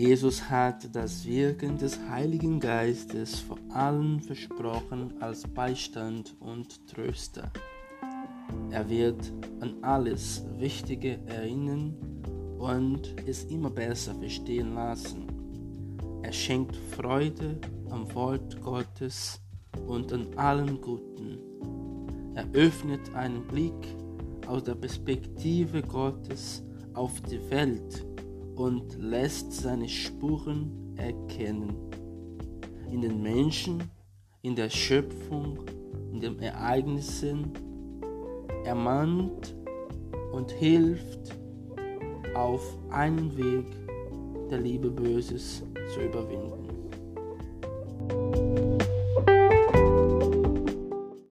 Jesus hat das Wirken des Heiligen Geistes vor allem versprochen als Beistand und Tröster. Er wird an alles Wichtige erinnern und es immer besser verstehen lassen. Er schenkt Freude am Wort Gottes und an allem Guten. Er öffnet einen Blick aus der Perspektive Gottes auf die Welt und lässt seine Spuren erkennen. In den Menschen, in der Schöpfung, in den Ereignissen, ermahnt und hilft auf einen Weg der Liebe Böses zu überwinden.